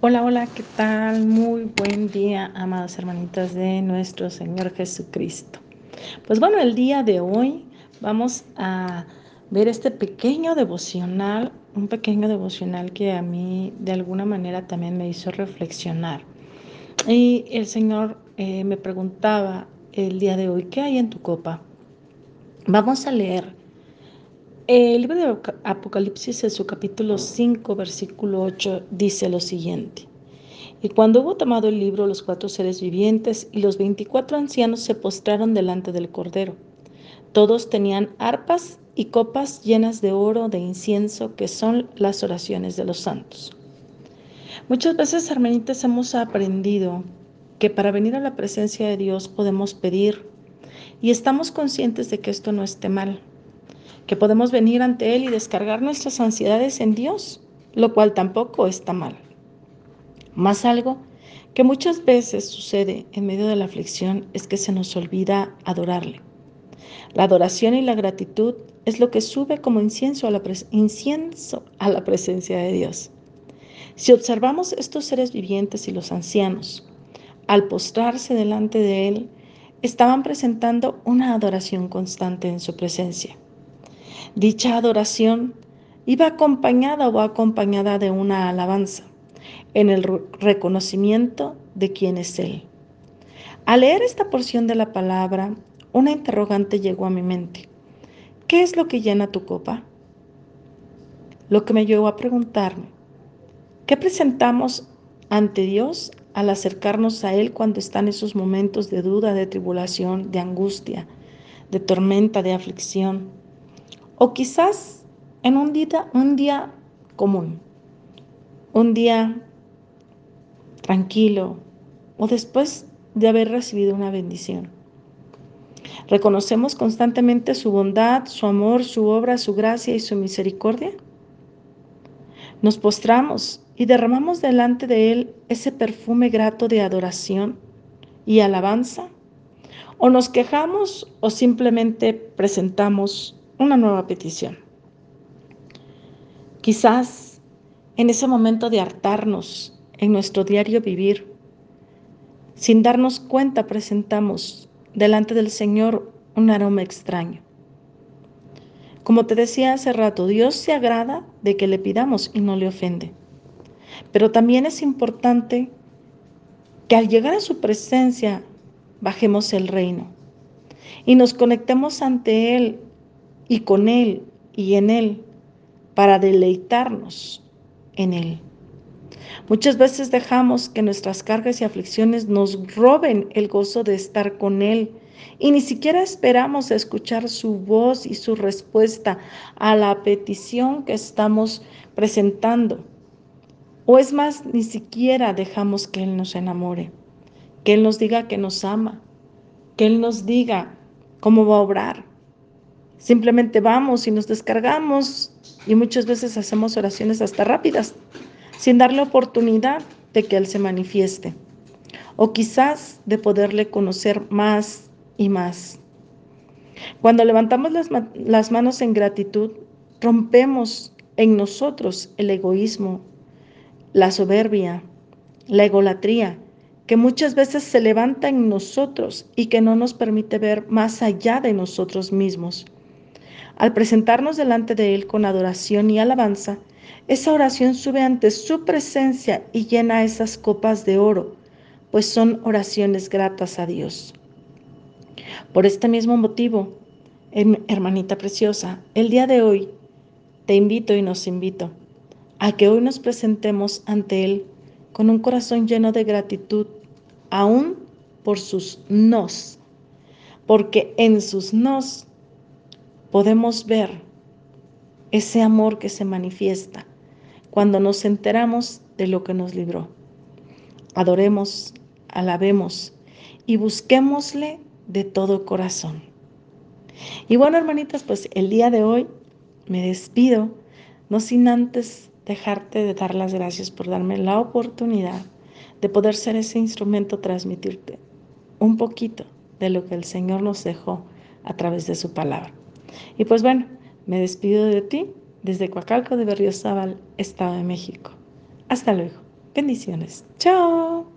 Hola, hola, ¿qué tal? Muy buen día, amadas hermanitas de nuestro Señor Jesucristo. Pues bueno, el día de hoy vamos a ver este pequeño devocional, un pequeño devocional que a mí de alguna manera también me hizo reflexionar. Y el Señor eh, me preguntaba el día de hoy, ¿qué hay en tu copa? Vamos a leer el libro de Apocalipsis en su capítulo 5, versículo 8 dice lo siguiente. Y cuando hubo tomado el libro, los cuatro seres vivientes y los veinticuatro ancianos se postraron delante del Cordero. Todos tenían arpas y copas llenas de oro, de incienso, que son las oraciones de los santos. Muchas veces, hermanitas, hemos aprendido que para venir a la presencia de Dios podemos pedir y estamos conscientes de que esto no esté mal que podemos venir ante Él y descargar nuestras ansiedades en Dios, lo cual tampoco está mal. Más algo que muchas veces sucede en medio de la aflicción es que se nos olvida adorarle. La adoración y la gratitud es lo que sube como incienso a la, incienso a la presencia de Dios. Si observamos estos seres vivientes y los ancianos, al postrarse delante de Él, estaban presentando una adoración constante en su presencia. Dicha adoración iba acompañada o acompañada de una alabanza en el reconocimiento de quién es Él. Al leer esta porción de la palabra, una interrogante llegó a mi mente. ¿Qué es lo que llena tu copa? Lo que me llevó a preguntarme, ¿qué presentamos ante Dios al acercarnos a Él cuando están esos momentos de duda, de tribulación, de angustia, de tormenta, de aflicción? O quizás en un día, un día común, un día tranquilo o después de haber recibido una bendición. ¿Reconocemos constantemente su bondad, su amor, su obra, su gracia y su misericordia? Nos postramos y derramamos delante de Él ese perfume grato de adoración y alabanza. ¿O nos quejamos o simplemente presentamos una nueva petición. Quizás en ese momento de hartarnos en nuestro diario vivir, sin darnos cuenta presentamos delante del Señor un aroma extraño. Como te decía hace rato, Dios se agrada de que le pidamos y no le ofende. Pero también es importante que al llegar a su presencia bajemos el reino y nos conectemos ante Él y con Él y en Él para deleitarnos en Él. Muchas veces dejamos que nuestras cargas y aflicciones nos roben el gozo de estar con Él y ni siquiera esperamos escuchar su voz y su respuesta a la petición que estamos presentando. O es más, ni siquiera dejamos que Él nos enamore, que Él nos diga que nos ama, que Él nos diga cómo va a obrar, Simplemente vamos y nos descargamos y muchas veces hacemos oraciones hasta rápidas, sin darle oportunidad de que Él se manifieste. O quizás de poderle conocer más y más. Cuando levantamos las, manos en gratitud, rompemos en nosotros el egoísmo, la soberbia, la egolatría, que muchas veces se levanta en nosotros y que no nos permite ver más allá de nosotros mismos. Al presentarnos delante de Él con adoración y alabanza, esa oración sube ante su presencia y llena esas copas de oro, pues son oraciones gratas a Dios. Por este mismo motivo, hermanita preciosa, el día de hoy te invito y nos invito a que hoy nos presentemos ante Él con un corazón lleno de gratitud, aún por sus nos, porque en sus nos podemos ver ese amor que se manifiesta cuando nos enteramos de lo que nos libró. Adoremos, alabemos y busquémosle de todo corazón. Y bueno, hermanitas, pues el día de hoy me despido, no sin antes dejarte de dar las gracias por darme la oportunidad de poder ser ese instrumento, transmitirte un poquito de lo que el Señor nos dejó a través de su palabra. Y pues bueno, me despido de ti desde Coacalco de Berriozábal, Estado de México. Hasta luego. Bendiciones. Chao.